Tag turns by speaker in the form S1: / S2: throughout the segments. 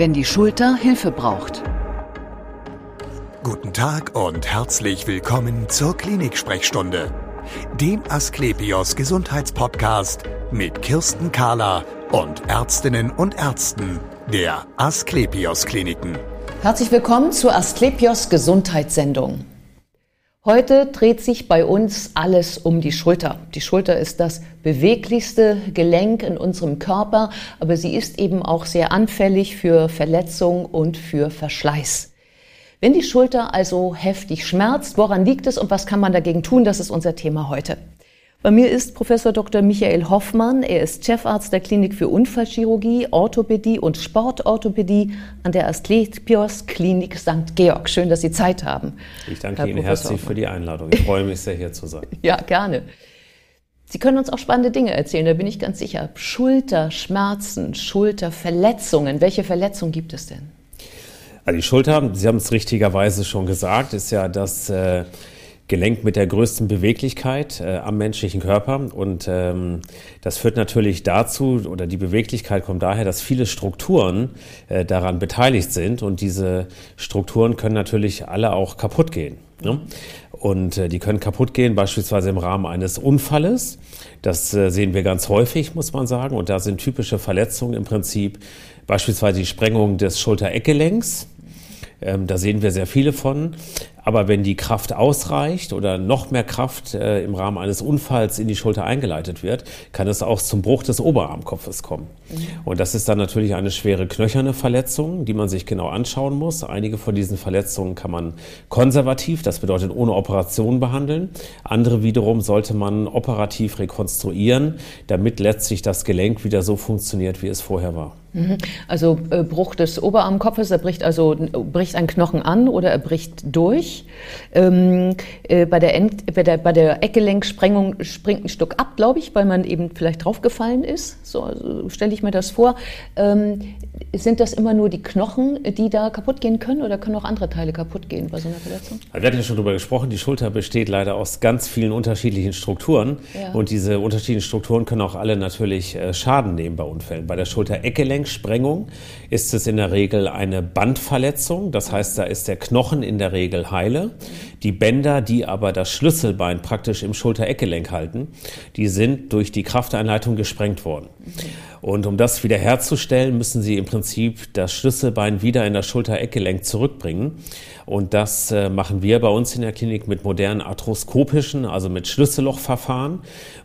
S1: wenn die Schulter Hilfe braucht.
S2: Guten Tag und herzlich willkommen zur Klinik-Sprechstunde, dem Asklepios Gesundheitspodcast mit Kirsten Kahler und Ärztinnen und Ärzten der Asklepios Kliniken.
S3: Herzlich willkommen zur Asklepios Gesundheitssendung. Heute dreht sich bei uns alles um die Schulter. Die Schulter ist das beweglichste Gelenk in unserem Körper, aber sie ist eben auch sehr anfällig für Verletzung und für Verschleiß. Wenn die Schulter also heftig schmerzt, woran liegt es und was kann man dagegen tun? Das ist unser Thema heute. Bei mir ist Professor Dr. Michael Hoffmann. Er ist Chefarzt der Klinik für Unfallchirurgie, Orthopädie und Sportorthopädie an der Asklepios Klinik St. Georg. Schön, dass Sie Zeit haben.
S4: Ich danke Herr Ihnen Professor herzlich Hoffmann. für die Einladung. Ich freue mich sehr, hier zu sein.
S3: ja, gerne. Sie können uns auch spannende Dinge erzählen, da bin ich ganz sicher. Schulterschmerzen, Schulterverletzungen. Welche Verletzungen gibt es denn?
S4: Also die Schulter, Sie haben es richtigerweise schon gesagt, ist ja das äh, Gelenk mit der größten Beweglichkeit äh, am menschlichen Körper. Und ähm, das führt natürlich dazu, oder die Beweglichkeit kommt daher, dass viele Strukturen äh, daran beteiligt sind. Und diese Strukturen können natürlich alle auch kaputt gehen. Ne? Und äh, die können kaputt gehen, beispielsweise im Rahmen eines Unfalles. Das äh, sehen wir ganz häufig, muss man sagen. Und da sind typische Verletzungen im Prinzip beispielsweise die Sprengung des Schulter-Eckgelenks. Ähm, da sehen wir sehr viele von. Aber wenn die Kraft ausreicht oder noch mehr Kraft äh, im Rahmen eines Unfalls in die Schulter eingeleitet wird, kann es auch zum Bruch des Oberarmkopfes kommen. Mhm. Und das ist dann natürlich eine schwere knöcherne Verletzung, die man sich genau anschauen muss. Einige von diesen Verletzungen kann man konservativ, das bedeutet ohne Operation behandeln. Andere wiederum sollte man operativ rekonstruieren, damit letztlich das Gelenk wieder so funktioniert, wie es vorher war.
S3: Mhm. Also äh, Bruch des Oberarmkopfes, er bricht also bricht ein Knochen an oder er bricht durch. Ähm, äh, bei, der End, bei, der, bei der Eckgelenksprengung springt ein Stück ab, glaube ich, weil man eben vielleicht draufgefallen ist. So also stelle ich mir das vor. Ähm, sind das immer nur die Knochen, die da kaputt gehen können oder können auch andere Teile kaputt gehen bei so einer Verletzung?
S4: Wir hatten ja schon darüber gesprochen, die Schulter besteht leider aus ganz vielen unterschiedlichen Strukturen ja. und diese unterschiedlichen Strukturen können auch alle natürlich äh, Schaden nehmen bei Unfällen. Bei der Schulter-Eckgelenksprengung ist es in der Regel eine Bandverletzung, das heißt, da ist der Knochen in der Regel heile. Die Bänder, die aber das Schlüsselbein praktisch im Schulter-Eckgelenk halten, die sind durch die Krafteinleitung gesprengt worden. Und um das wiederherzustellen, müssen Sie im Prinzip das Schlüsselbein wieder in das Schulter-Eckgelenk zurückbringen. Und das äh, machen wir bei uns in der Klinik mit modernen arthroskopischen, also mit Schlüssellochverfahren,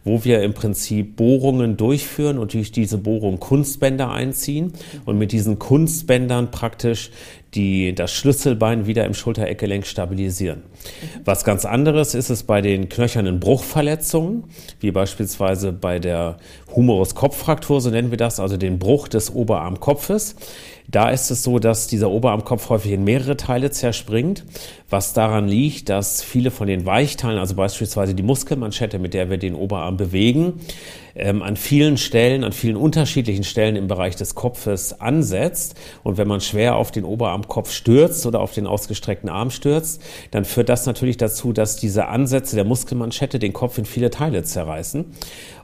S4: wo wir im Prinzip Bohrungen durchführen und durch diese Bohrung Kunstbänder einziehen und mit diesen Kunstbändern praktisch die das Schlüsselbein wieder im Schultereckgelenk stabilisieren. Was ganz anderes ist es bei den knöchernen Bruchverletzungen, wie beispielsweise bei der Humerus-Kopffraktur, so nennen wir das, also den Bruch des Oberarmkopfes. Da ist es so, dass dieser Oberarmkopf häufig in mehrere Teile zerspringt, was daran liegt, dass viele von den Weichteilen, also beispielsweise die Muskelmanschette, mit der wir den Oberarm bewegen, ähm, an vielen Stellen, an vielen unterschiedlichen Stellen im Bereich des Kopfes ansetzt. Und wenn man schwer auf den Oberarmkopf stürzt oder auf den ausgestreckten Arm stürzt, dann führt das natürlich dazu, dass diese Ansätze der Muskelmanschette den Kopf in viele Teile zerreißen.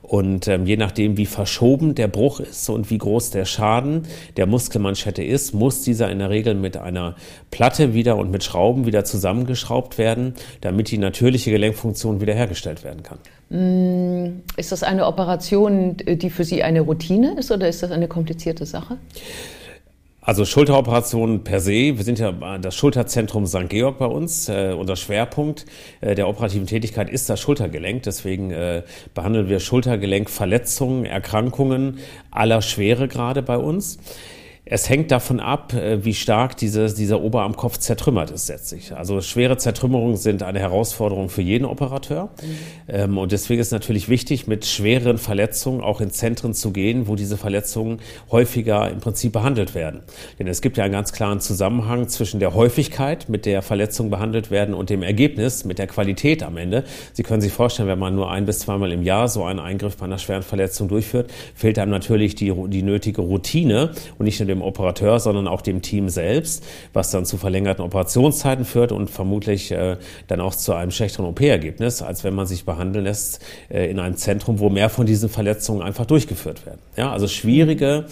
S4: Und ähm, je nachdem, wie verschoben der Bruch ist und wie groß der Schaden der Muskelmanschette ist, muss dieser in der Regel mit einer Platte wieder und mit Schrauben wieder zusammengeschraubt werden, damit die natürliche Gelenkfunktion wiederhergestellt werden kann.
S3: Mm, ist das eine Operation, die für Sie eine Routine ist oder ist das eine komplizierte Sache?
S4: Also Schulteroperationen per se, wir sind ja das Schulterzentrum St. Georg bei uns. Äh, unser Schwerpunkt äh, der operativen Tätigkeit ist das Schultergelenk. Deswegen äh, behandeln wir Schultergelenkverletzungen, Erkrankungen aller Schwere gerade bei uns. Es hängt davon ab, äh, wie stark dieses, dieser Oberarmkopf zertrümmert ist letztlich. Also schwere Zertrümmerungen sind eine Herausforderung für jeden Operateur. Mhm. Und deswegen ist natürlich wichtig, mit schweren Verletzungen auch in Zentren zu gehen, wo diese Verletzungen häufiger im Prinzip behandelt werden. Denn es gibt ja einen ganz klaren Zusammenhang zwischen der Häufigkeit, mit der Verletzungen behandelt werden, und dem Ergebnis, mit der Qualität am Ende. Sie können sich vorstellen, wenn man nur ein bis zweimal im Jahr so einen Eingriff bei einer schweren Verletzung durchführt, fehlt einem natürlich die, die nötige Routine und nicht nur dem Operateur, sondern auch dem Team selbst, was dann zu verlängerten Operationszeiten führt und vermutlich äh, dann auch zu einem schlechteren OP-Ergebnis, als wenn man sich behandeln lässt äh, in einem Zentrum, wo mehr von diesen Verletzungen einfach durchgeführt werden. Ja, also schwierige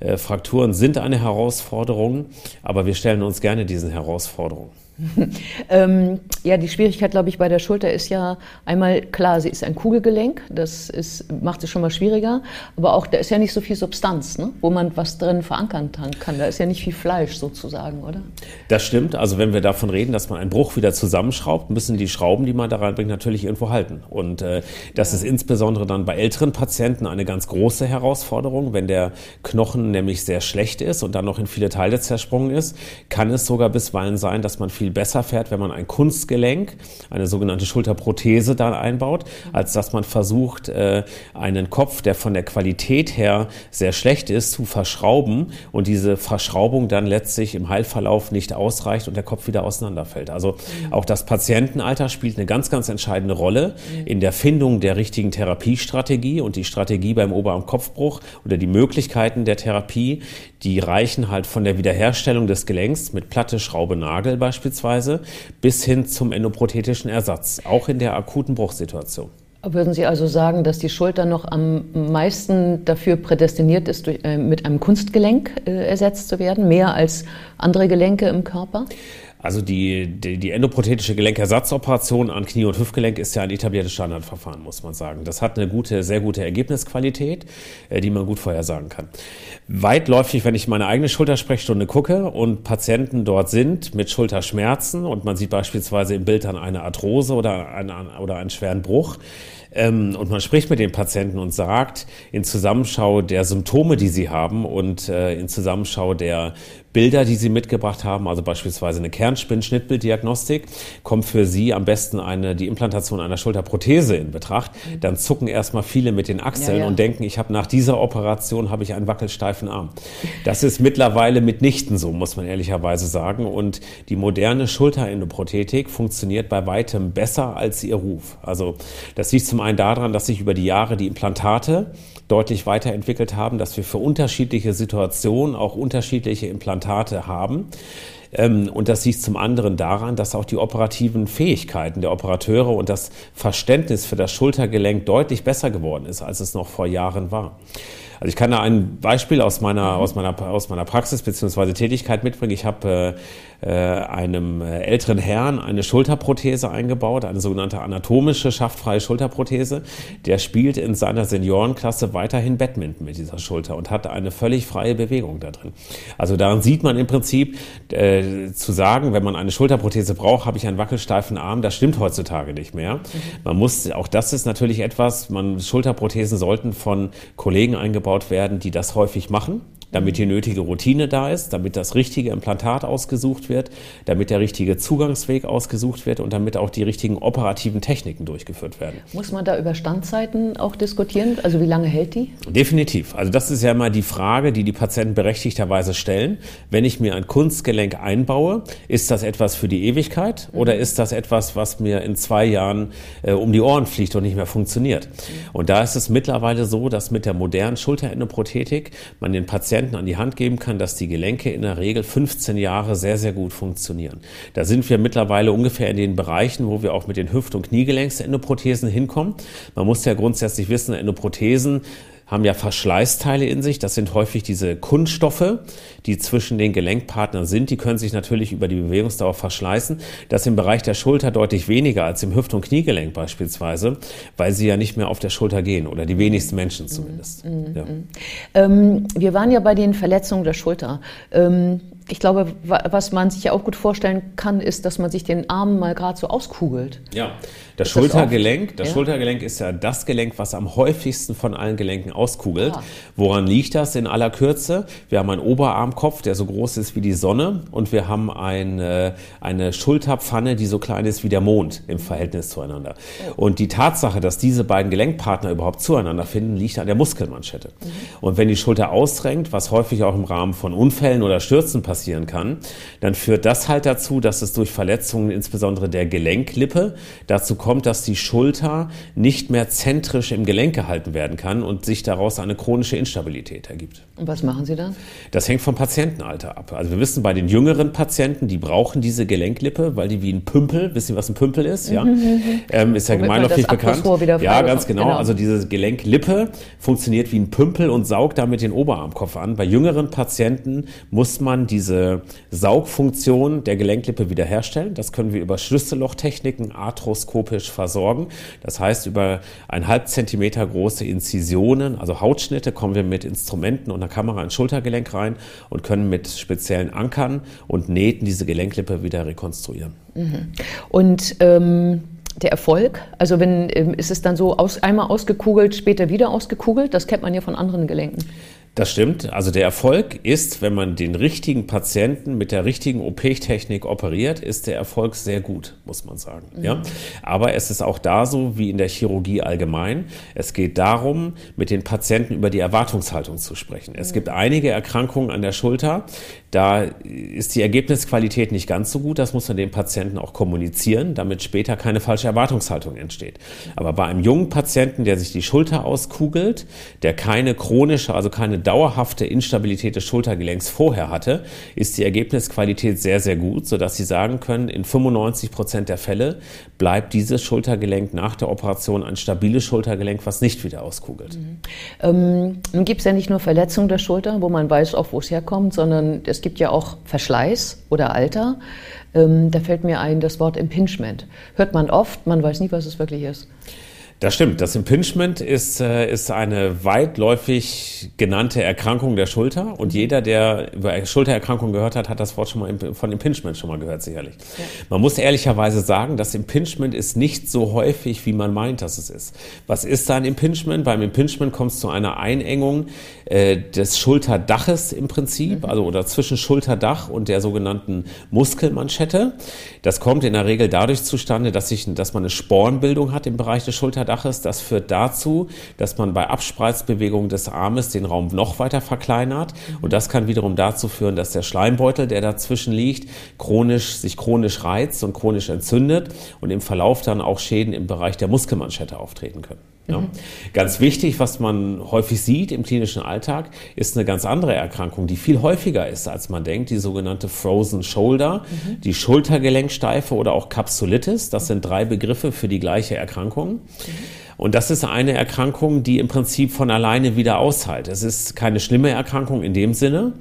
S4: Äh, Frakturen sind eine Herausforderung, aber wir stellen uns gerne diesen Herausforderungen.
S3: ähm, ja, die Schwierigkeit, glaube ich, bei der Schulter ist ja einmal klar, sie ist ein Kugelgelenk, das ist, macht es schon mal schwieriger, aber auch da ist ja nicht so viel Substanz, ne? wo man was drin verankern kann. Da ist ja nicht viel Fleisch sozusagen, oder?
S4: Das stimmt. Also wenn wir davon reden, dass man einen Bruch wieder zusammenschraubt, müssen die Schrauben, die man da reinbringt, natürlich irgendwo halten. Und äh, das ja. ist insbesondere dann bei älteren Patienten eine ganz große Herausforderung. Wenn der Knochen nämlich sehr schlecht ist und dann noch in viele Teile zersprungen ist, kann es sogar bisweilen sein, dass man viel viel besser fährt, wenn man ein Kunstgelenk, eine sogenannte Schulterprothese dann einbaut, als dass man versucht, äh, einen Kopf, der von der Qualität her sehr schlecht ist, zu verschrauben und diese Verschraubung dann letztlich im Heilverlauf nicht ausreicht und der Kopf wieder auseinanderfällt. Also auch das Patientenalter spielt eine ganz, ganz entscheidende Rolle in der Findung der richtigen Therapiestrategie und die Strategie beim Oberarmkopfbruch oder die Möglichkeiten der Therapie, die reichen halt von der Wiederherstellung des Gelenks mit Platte, Schraube, Nagel beispielsweise beispielsweise bis hin zum endoprothetischen Ersatz, auch in der akuten Bruchsituation.
S3: Würden Sie also sagen, dass die Schulter noch am meisten dafür prädestiniert ist, durch, äh, mit einem Kunstgelenk äh, ersetzt zu werden, mehr als andere Gelenke im Körper?
S4: Also die, die, die endoprothetische Gelenkersatzoperation an Knie- und Hüftgelenk ist ja ein etabliertes Standardverfahren, muss man sagen. Das hat eine gute, sehr gute Ergebnisqualität, äh, die man gut vorhersagen kann. Weitläufig, wenn ich meine eigene Schultersprechstunde gucke und Patienten dort sind mit Schulterschmerzen und man sieht beispielsweise im Bild dann eine Arthrose oder einen, oder einen schweren Bruch, ähm, und man spricht mit den Patienten und sagt, in Zusammenschau der Symptome, die sie haben und äh, in Zusammenschau der Bilder, die Sie mitgebracht haben, also beispielsweise eine Kernspinn-Schnittbilddiagnostik, kommt für Sie am besten eine, die Implantation einer Schulterprothese in Betracht. Dann zucken erstmal viele mit den Achseln ja, ja. und denken, ich habe nach dieser Operation habe ich einen wackelsteifen Arm. Das ist mittlerweile mitnichten so, muss man ehrlicherweise sagen. Und die moderne Schulterendoprothetik funktioniert bei weitem besser als ihr Ruf. Also das liegt zum einen daran, dass sich über die Jahre die Implantate deutlich weiterentwickelt haben, dass wir für unterschiedliche Situationen auch unterschiedliche Implantate haben. Ähm, und das liegt zum anderen daran, dass auch die operativen Fähigkeiten der Operateure und das Verständnis für das Schultergelenk deutlich besser geworden ist, als es noch vor Jahren war. Also ich kann da ein Beispiel aus meiner, aus meiner, aus meiner Praxis bzw. Tätigkeit mitbringen. Ich habe äh, einem älteren Herrn eine Schulterprothese eingebaut, eine sogenannte anatomische schaftfreie Schulterprothese. Der spielt in seiner Seniorenklasse weiterhin Badminton mit dieser Schulter und hat eine völlig freie Bewegung da drin. Also daran sieht man im Prinzip, äh, zu sagen, wenn man eine Schulterprothese braucht, habe ich einen wackelsteifen Arm, das stimmt heutzutage nicht mehr. Mhm. Man muss, auch das ist natürlich etwas, man, Schulterprothesen sollten von Kollegen eingebaut eingebaut werden, die das häufig machen damit die nötige Routine da ist, damit das richtige Implantat ausgesucht wird, damit der richtige Zugangsweg ausgesucht wird und damit auch die richtigen operativen Techniken durchgeführt werden.
S3: Muss man da über Standzeiten auch diskutieren? Also wie lange hält die?
S4: Definitiv. Also das ist ja immer die Frage, die die Patienten berechtigterweise stellen. Wenn ich mir ein Kunstgelenk einbaue, ist das etwas für die Ewigkeit mhm. oder ist das etwas, was mir in zwei Jahren äh, um die Ohren fliegt und nicht mehr funktioniert? Mhm. Und da ist es mittlerweile so, dass mit der modernen Schulterendoprothetik man den Patienten Patienten an die Hand geben kann, dass die Gelenke in der Regel 15 Jahre sehr, sehr gut funktionieren. Da sind wir mittlerweile ungefähr in den Bereichen, wo wir auch mit den Hüft- und Kniegelenks-Endoprothesen hinkommen. Man muss ja grundsätzlich wissen, Endoprothesen haben ja Verschleißteile in sich. Das sind häufig diese Kunststoffe, die zwischen den Gelenkpartnern sind. Die können sich natürlich über die Bewegungsdauer verschleißen. Das im Bereich der Schulter deutlich weniger als im Hüft- und Kniegelenk beispielsweise, weil sie ja nicht mehr auf der Schulter gehen oder die wenigsten Menschen zumindest. Mhm. Ja.
S3: Ähm, wir waren ja bei den Verletzungen der Schulter. Ähm, ich glaube, was man sich ja auch gut vorstellen kann, ist, dass man sich den Arm mal gerade so auskugelt.
S4: Ja, das ist Schultergelenk, das, das ja? Schultergelenk ist ja das Gelenk, was am häufigsten von allen Gelenken auskugelt. Ah. Woran liegt das in aller Kürze? Wir haben einen Oberarmkopf, der so groß ist wie die Sonne und wir haben eine, eine Schulterpfanne, die so klein ist wie der Mond im Verhältnis zueinander. Oh. Und die Tatsache, dass diese beiden Gelenkpartner überhaupt zueinander finden, liegt an der Muskelmanschette. Mhm. Und wenn die Schulter ausrenkt, was häufig auch im Rahmen von Unfällen oder Stürzen passiert, passieren kann, dann führt das halt dazu, dass es durch Verletzungen insbesondere der Gelenklippe dazu kommt, dass die Schulter nicht mehr zentrisch im Gelenk gehalten werden kann und sich daraus eine chronische Instabilität ergibt.
S3: Und was machen Sie dann?
S4: Das hängt vom Patientenalter ab. Also wir wissen bei den jüngeren Patienten, die brauchen diese Gelenklippe, weil die wie ein Pümpel, wissen Sie, was ein Pümpel ist? Ja, ähm, ist ja gemeinläufig bekannt. Ja, ganz genau. genau. Also diese Gelenklippe funktioniert wie ein Pümpel und saugt damit den Oberarmkopf an. Bei jüngeren Patienten muss man diese Saugfunktion der Gelenklippe wiederherstellen. Das können wir über Schlüssellochtechniken arthroskopisch versorgen. Das heißt, über ein halb Zentimeter große Inzisionen, also Hautschnitte, kommen wir mit Instrumenten und einer Kamera ins Schultergelenk rein und können mit speziellen Ankern und Nähten diese Gelenklippe wieder rekonstruieren.
S3: Mhm. Und ähm der Erfolg? Also wenn ähm, ist es dann so aus, einmal ausgekugelt, später wieder ausgekugelt? Das kennt man ja von anderen Gelenken.
S4: Das stimmt. Also der Erfolg ist, wenn man den richtigen Patienten mit der richtigen OP-Technik operiert, ist der Erfolg sehr gut, muss man sagen. Mhm. Ja? Aber es ist auch da so wie in der Chirurgie allgemein. Es geht darum, mit den Patienten über die Erwartungshaltung zu sprechen. Es mhm. gibt einige Erkrankungen an der Schulter, da ist die Ergebnisqualität nicht ganz so gut. Das muss man dem Patienten auch kommunizieren, damit später keine falsche Erwartungshaltung entsteht. Aber bei einem jungen Patienten, der sich die Schulter auskugelt, der keine chronische, also keine dauerhafte Instabilität des Schultergelenks vorher hatte, ist die Ergebnisqualität sehr, sehr gut, sodass Sie sagen können, in 95 Prozent der Fälle bleibt dieses Schultergelenk nach der Operation ein stabiles Schultergelenk, was nicht wieder auskugelt. Mhm.
S3: Ähm, nun gibt es ja nicht nur Verletzungen der Schulter, wo man weiß, auch wo es herkommt, sondern es gibt ja auch Verschleiß oder Alter. Ähm, da fällt mir ein das Wort Impingement. Hört man oft, man weiß nie, was es wirklich ist.
S4: Das stimmt. Das Impingement ist, äh, ist eine weitläufig genannte Erkrankung der Schulter. Und jeder, der über Schultererkrankung gehört hat, hat das Wort schon mal von Impingement schon mal gehört, sicherlich. Ja. Man muss ehrlicherweise sagen, das Impingement ist nicht so häufig, wie man meint, dass es ist. Was ist da ein Impingement? Beim Impingement kommt es zu einer Einengung äh, des Schulterdaches im Prinzip, mhm. also oder zwischen Schulterdach und der sogenannten Muskelmanschette. Das kommt in der Regel dadurch zustande, dass, sich, dass man eine Spornbildung hat im Bereich des Schulterdaches Schulterdaches. Das führt dazu, dass man bei Abspreizbewegungen des Armes den Raum noch weiter verkleinert. Und das kann wiederum dazu führen, dass der Schleimbeutel, der dazwischen liegt, chronisch, sich chronisch reizt und chronisch entzündet und im Verlauf dann auch Schäden im Bereich der Muskelmanschette auftreten können. Ja. Mhm. Ganz wichtig, was man häufig sieht im klinischen Alltag, ist eine ganz andere Erkrankung, die viel häufiger ist, als man denkt, die sogenannte Frozen Shoulder, mhm. die Schultergelenksteife oder auch Kapsulitis. Das sind drei Begriffe für die gleiche Erkrankung. Mhm. Und das ist eine Erkrankung, die im Prinzip von alleine wieder aushält. Es ist keine schlimme Erkrankung in dem Sinne.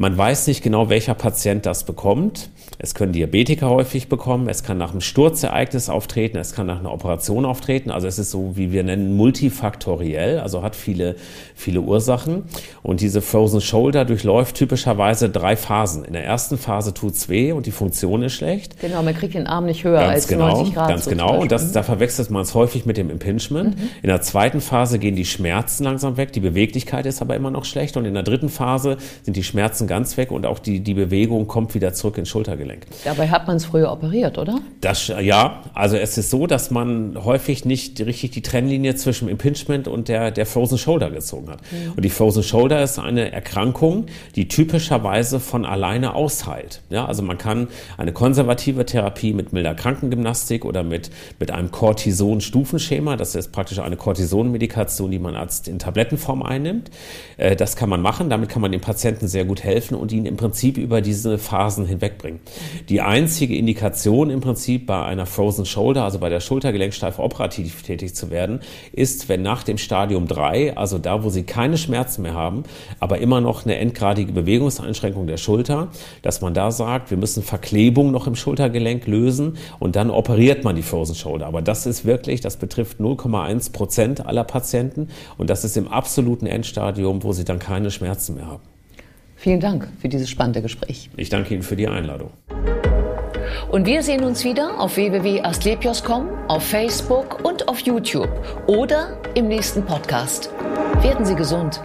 S4: Man weiß nicht genau, welcher Patient das bekommt. Es können Diabetiker häufig bekommen, es kann nach einem Sturzereignis auftreten, es kann nach einer Operation auftreten. Also es ist so, wie wir nennen, multifaktoriell, also hat viele, viele Ursachen. Und diese Frozen Shoulder durchläuft typischerweise drei Phasen. In der ersten Phase tut's weh und die Funktion ist schlecht.
S3: Genau, man kriegt den Arm nicht höher
S4: ganz
S3: als
S4: genau,
S3: 90 Grad.
S4: Ganz genau. Und das, da verwechselt man es häufig mit dem Impingement. Mhm. In der zweiten Phase gehen die Schmerzen langsam weg, die Beweglichkeit ist aber immer noch schlecht. Und in der dritten Phase sind die Schmerzen ganz weg und auch die, die Bewegung kommt wieder zurück ins Schultergelenk.
S3: Dabei hat man es früher operiert, oder?
S4: Das, ja, also es ist so, dass man häufig nicht richtig die Trennlinie zwischen Impingement und der, der Frozen Shoulder gezogen hat. Mhm. Und die Frozen Shoulder ist eine Erkrankung, die typischerweise von alleine ausheilt. Ja, also man kann eine konservative Therapie mit milder Krankengymnastik oder mit, mit einem Cortison-Stufenschema, das ist praktisch eine Cortison-Medikation, die man als in Tablettenform einnimmt. Äh, das kann man machen, damit kann man dem Patienten sehr gut helfen und ihn im Prinzip über diese Phasen hinwegbringen. Die einzige Indikation im Prinzip bei einer Frozen Shoulder, also bei der Schultergelenksteife operativ tätig zu werden, ist, wenn nach dem Stadium 3, also da, wo Sie keine Schmerzen mehr haben, aber immer noch eine endgradige Bewegungseinschränkung der Schulter, dass man da sagt, wir müssen Verklebung noch im Schultergelenk lösen und dann operiert man die Frozen Shoulder. Aber das ist wirklich, das betrifft 0,1 Prozent aller Patienten und das ist im absoluten Endstadium, wo sie dann keine Schmerzen mehr haben.
S3: Vielen Dank für dieses spannende Gespräch.
S4: Ich danke Ihnen für die Einladung.
S3: Und wir sehen uns wieder auf www.astlepios.com, auf Facebook und auf YouTube oder im nächsten Podcast. Werden Sie gesund.